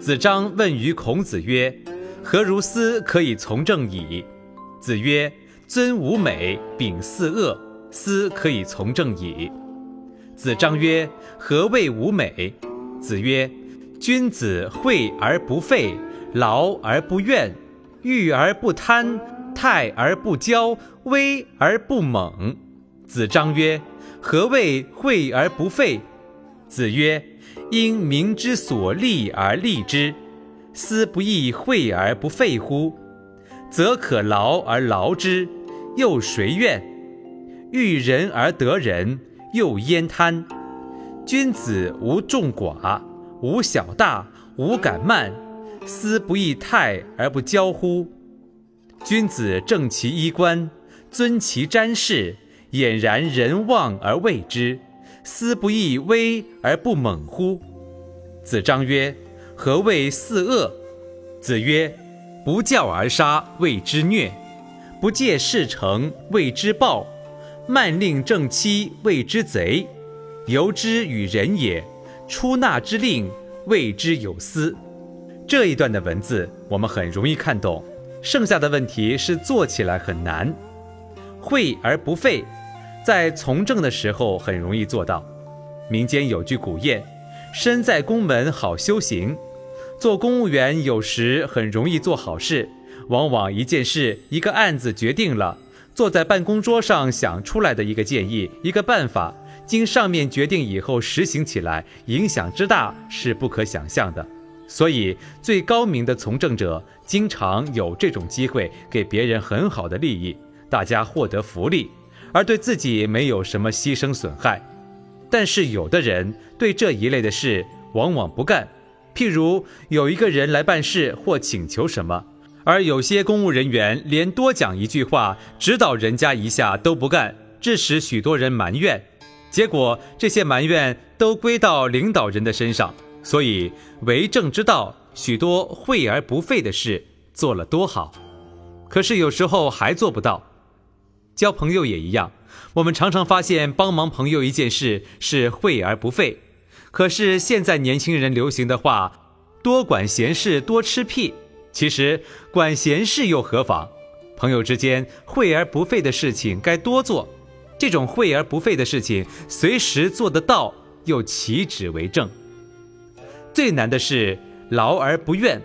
子张问于孔子曰：“何如斯可以从政矣？”子曰：“尊吾美，秉四恶，斯可以从政矣。”子张曰：“何谓吾美？”子曰：“君子惠而不费，劳而不怨，欲而不贪，泰而不骄，威而不猛。”子张曰：“何谓惠而不费？”子曰：因民之所利而利之，斯不亦惠而不费乎？则可劳而劳之，又谁怨？欲人而得人，又焉贪？君子无众寡，无小大，无敢慢，斯不亦泰而不骄乎？君子正其衣冠，尊其瞻视，俨然人望而畏之。斯不亦威而不猛乎？子张曰：“何谓四恶？”子曰：“不教而杀，谓之虐；不戒事成，谓之暴；慢令正妻，谓之贼；由之与人也，出纳之令，谓之有司。”这一段的文字我们很容易看懂，剩下的问题是做起来很难。惠而不费。在从政的时候很容易做到。民间有句古谚：“身在宫门好修行。”做公务员有时很容易做好事，往往一件事、一个案子决定了，坐在办公桌上想出来的一个建议、一个办法，经上面决定以后实行起来，影响之大是不可想象的。所以，最高明的从政者经常有这种机会，给别人很好的利益，大家获得福利。而对自己没有什么牺牲损害，但是有的人对这一类的事往往不干。譬如有一个人来办事或请求什么，而有些公务人员连多讲一句话、指导人家一下都不干，致使许多人埋怨。结果这些埋怨都归到领导人的身上。所以为政之道，许多惠而不费的事做了多好，可是有时候还做不到。交朋友也一样，我们常常发现帮忙朋友一件事是惠而不费，可是现在年轻人流行的话，多管闲事多吃屁。其实管闲事又何妨？朋友之间惠而不费的事情该多做，这种惠而不费的事情随时做得到，又岂止为证？最难的是劳而不怨。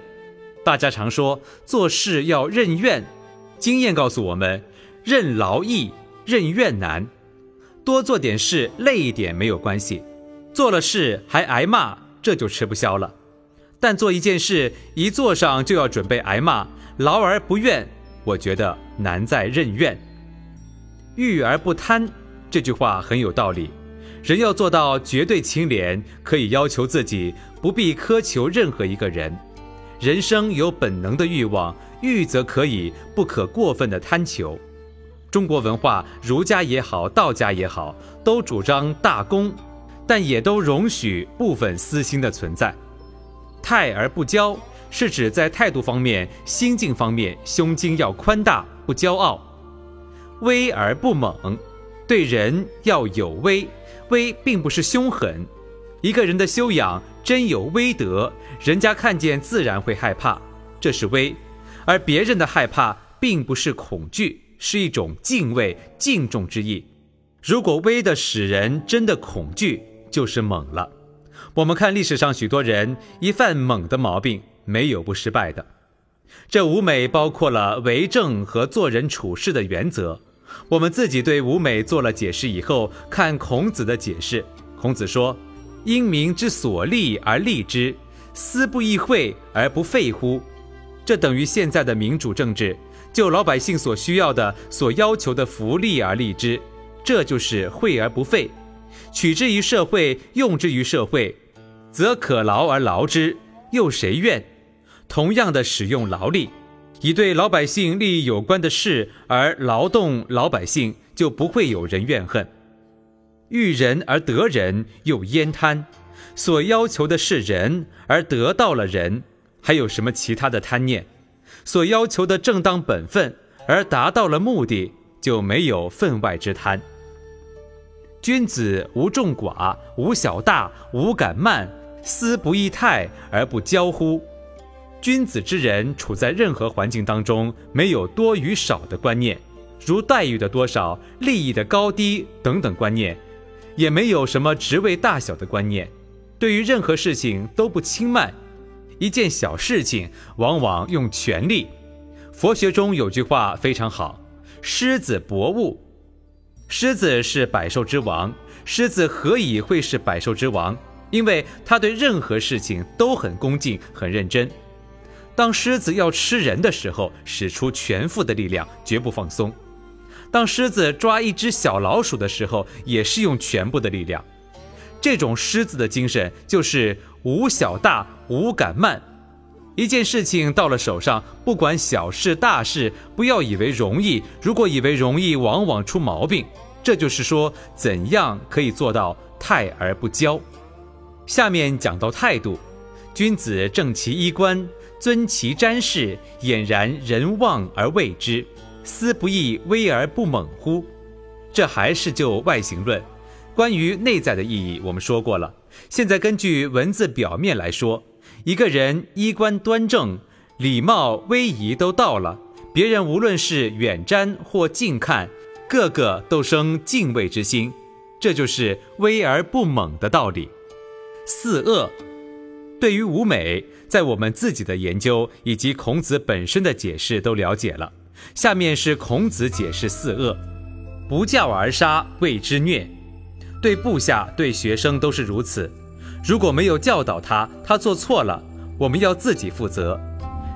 大家常说做事要任怨，经验告诉我们。任劳易，任怨难。多做点事，累一点没有关系；做了事还挨骂，这就吃不消了。但做一件事，一做上就要准备挨骂，劳而不怨，我觉得难在任怨。欲而不贪，这句话很有道理。人要做到绝对清廉，可以要求自己，不必苛求任何一个人。人生有本能的欲望，欲则可以，不可过分的贪求。中国文化，儒家也好，道家也好，都主张大公，但也都容许部分私心的存在。泰而不骄，是指在态度方面、心境方面，胸襟要宽大，不骄傲；威而不猛，对人要有威，威并不是凶狠。一个人的修养真有威德，人家看见自然会害怕，这是威；而别人的害怕，并不是恐惧。是一种敬畏、敬重之意。如果威的使人真的恐惧，就是猛了。我们看历史上许多人一犯猛的毛病，没有不失败的。这五美包括了为政和做人处事的原则。我们自己对五美做了解释以后，看孔子的解释。孔子说：“因民之所利而利之，斯不亦惠而不费乎？”这等于现在的民主政治。就老百姓所需要的、所要求的福利而立之，这就是惠而不费。取之于社会，用之于社会，则可劳而劳之，又谁怨？同样的使用劳力，以对老百姓利益有关的事而劳动老百姓，就不会有人怨恨。遇人而得人，又焉贪？所要求的是人，而得到了人，还有什么其他的贪念？所要求的正当本分，而达到了目的，就没有分外之贪。君子无众寡，无小大，无敢慢，思不异泰而不骄乎？君子之人处在任何环境当中，没有多与少的观念，如待遇的多少、利益的高低等等观念，也没有什么职位大小的观念。对于任何事情都不轻慢，一件小事情往往用全力。佛学中有句话非常好：“狮子搏物。”狮子是百兽之王，狮子何以会是百兽之王？因为他对任何事情都很恭敬、很认真。当狮子要吃人的时候，使出全副的力量，绝不放松；当狮子抓一只小老鼠的时候，也是用全部的力量。这种狮子的精神就是无小大、无敢慢。一件事情到了手上，不管小事大事，不要以为容易。如果以为容易，往往出毛病。这就是说，怎样可以做到泰而不骄？下面讲到态度，君子正其衣冠，尊其瞻视，俨然人望而畏之，斯不亦威而不猛乎？这还是就外形论。关于内在的意义，我们说过了。现在根据文字表面来说。一个人衣冠端正，礼貌威仪都到了，别人无论是远瞻或近看，个个都生敬畏之心，这就是威而不猛的道理。四恶，对于五美，在我们自己的研究以及孔子本身的解释都了解了。下面是孔子解释四恶：不教而杀，谓之虐。对部下、对学生都是如此。如果没有教导他，他做错了，我们要自己负责。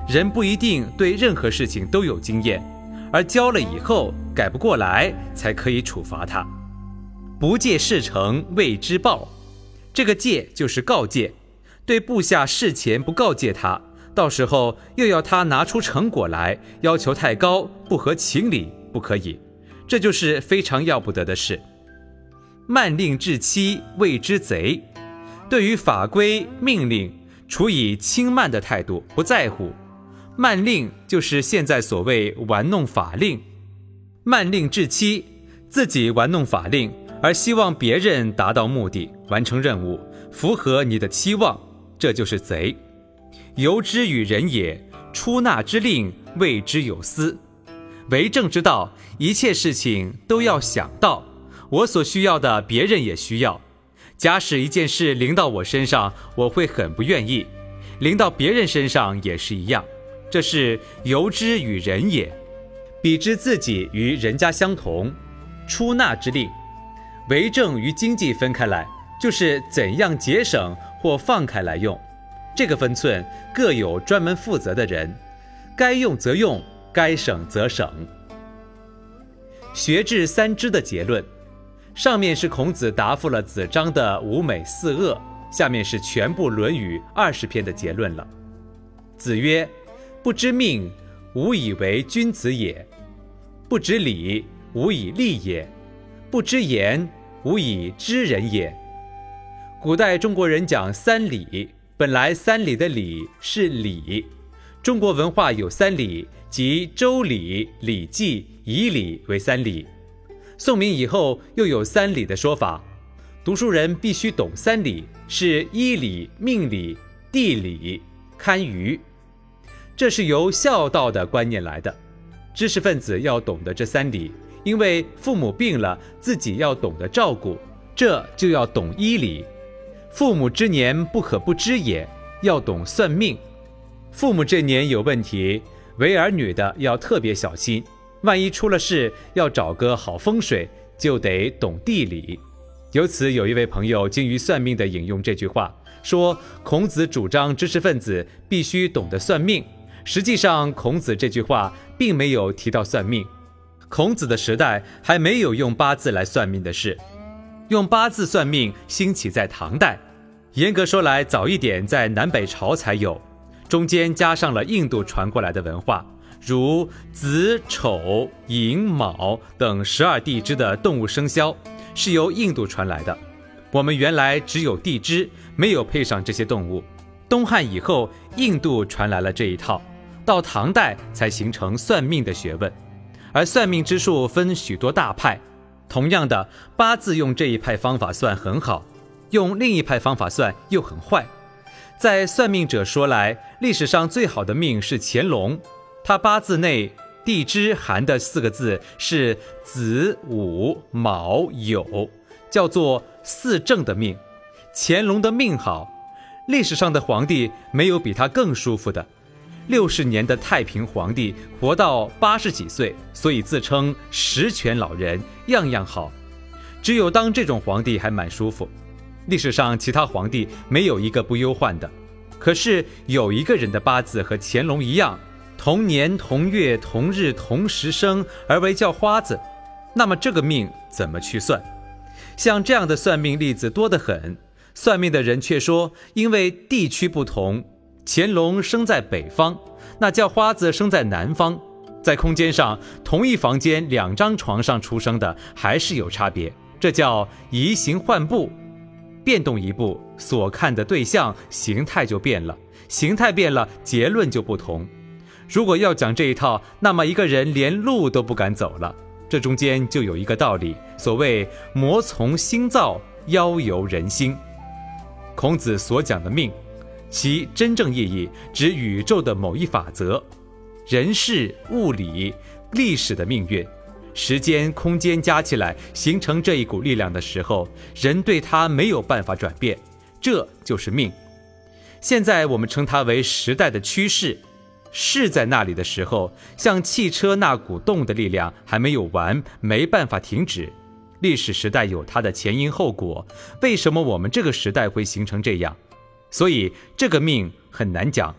人不一定对任何事情都有经验，而教了以后改不过来，才可以处罚他。不戒事成，谓之暴。这个戒就是告诫，对部下事前不告诫他，到时候又要他拿出成果来，要求太高，不合情理，不可以。这就是非常要不得的事。慢令至期，谓之贼。对于法规命令，处以轻慢的态度，不在乎。慢令就是现在所谓玩弄法令，慢令至期，自己玩弄法令，而希望别人达到目的，完成任务，符合你的期望，这就是贼。由之与人也，出纳之令，谓之有司。为政之道，一切事情都要想到，我所需要的，别人也需要。假使一件事临到我身上，我会很不愿意；临到别人身上也是一样。这是由之与人也，比之自己与人家相同。出纳之令，为政与经济分开来，就是怎样节省或放开来用。这个分寸各有专门负责的人，该用则用，该省则省。学至三知的结论。上面是孔子答复了子张的五美四恶，下面是全部《论语》二十篇的结论了。子曰：“不知命，无以为君子也；不知礼，无以立也；不知言，无以知人也。”古代中国人讲三礼，本来三礼的礼是礼。中国文化有三礼，即《周礼》《礼记》《仪礼》为三礼。宋明以后又有三礼的说法，读书人必须懂三礼，是依礼、命礼、地理、堪舆，这是由孝道的观念来的。知识分子要懂得这三礼，因为父母病了，自己要懂得照顾，这就要懂医礼。父母之年不可不知也，要懂算命。父母这年有问题，为儿女的要特别小心。万一出了事，要找个好风水，就得懂地理。由此，有一位朋友精于算命的引用这句话，说孔子主张知识分子必须懂得算命。实际上，孔子这句话并没有提到算命。孔子的时代还没有用八字来算命的事。用八字算命兴起在唐代，严格说来，早一点在南北朝才有。中间加上了印度传过来的文化，如子丑寅卯等十二地支的动物生肖是由印度传来的。我们原来只有地支，没有配上这些动物。东汉以后，印度传来了这一套，到唐代才形成算命的学问。而算命之术分许多大派，同样的八字用这一派方法算很好，用另一派方法算又很坏。在算命者说来，历史上最好的命是乾隆，他八字内地支含的四个字是子午卯酉，叫做四正的命。乾隆的命好，历史上的皇帝没有比他更舒服的。六十年的太平皇帝活到八十几岁，所以自称十全老人，样样好。只有当这种皇帝还蛮舒服。历史上其他皇帝没有一个不忧患的，可是有一个人的八字和乾隆一样，同年同月同日同时生而为叫花子，那么这个命怎么去算？像这样的算命例子多得很，算命的人却说，因为地区不同，乾隆生在北方，那叫花子生在南方，在空间上同一房间两张床上出生的还是有差别，这叫移形换步。变动一步，所看的对象形态就变了，形态变了，结论就不同。如果要讲这一套，那么一个人连路都不敢走了。这中间就有一个道理，所谓“魔从心造，妖由人心”。孔子所讲的命，其真正意义指宇宙的某一法则，人事、物理、历史的命运。时间、空间加起来形成这一股力量的时候，人对它没有办法转变，这就是命。现在我们称它为时代的趋势。是在那里的时候，像汽车那股动的力量还没有完，没办法停止。历史时代有它的前因后果，为什么我们这个时代会形成这样？所以这个命很难讲。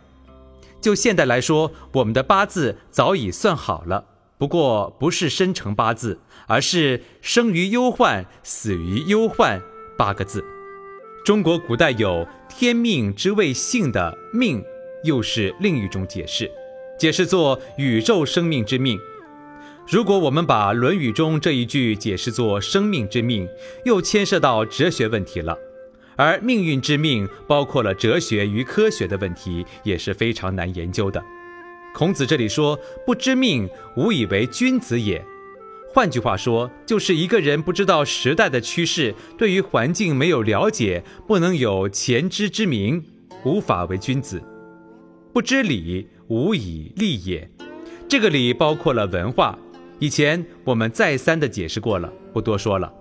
就现代来说，我们的八字早已算好了。不过不是生辰八字，而是生于忧患，死于忧患八个字。中国古代有天命之谓性的命，又是另一种解释，解释作宇宙生命之命。如果我们把《论语》中这一句解释作生命之命，又牵涉到哲学问题了。而命运之命包括了哲学与科学的问题，也是非常难研究的。孔子这里说：“不知命，无以为君子也。”换句话说，就是一个人不知道时代的趋势，对于环境没有了解，不能有前知之明，无法为君子。不知礼，无以立也。这个礼包括了文化，以前我们再三的解释过了，不多说了。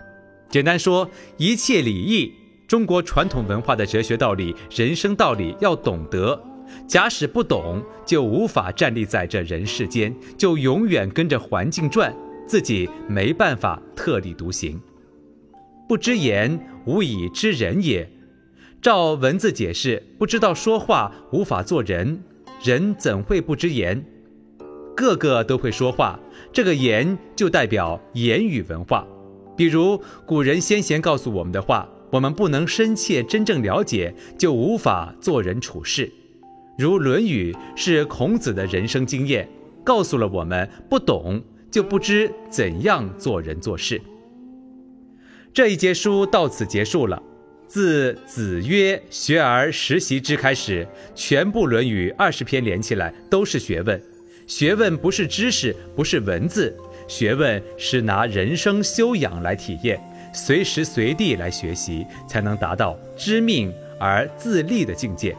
简单说，一切礼义，中国传统文化的哲学道理、人生道理要懂得。假使不懂，就无法站立在这人世间，就永远跟着环境转，自己没办法特立独行。不知言，无以知人也。照文字解释，不知道说话，无法做人。人怎会不知言？个个都会说话，这个言就代表言语文化。比如古人先贤告诉我们的话，我们不能深切真正了解，就无法做人处事。如《论语》是孔子的人生经验，告诉了我们：不懂就不知怎样做人做事。这一节书到此结束了。自子曰“学而时习之”开始，全部《论语》二十篇连起来都是学问。学问不是知识，不是文字，学问是拿人生修养来体验，随时随地来学习，才能达到知命而自立的境界。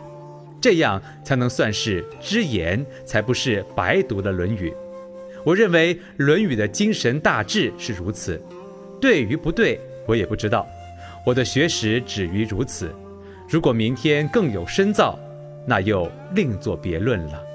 这样才能算是知言，才不是白读了《论语》。我认为《论语》的精神大致是如此，对与不对，我也不知道。我的学识止于如此。如果明天更有深造，那又另作别论了。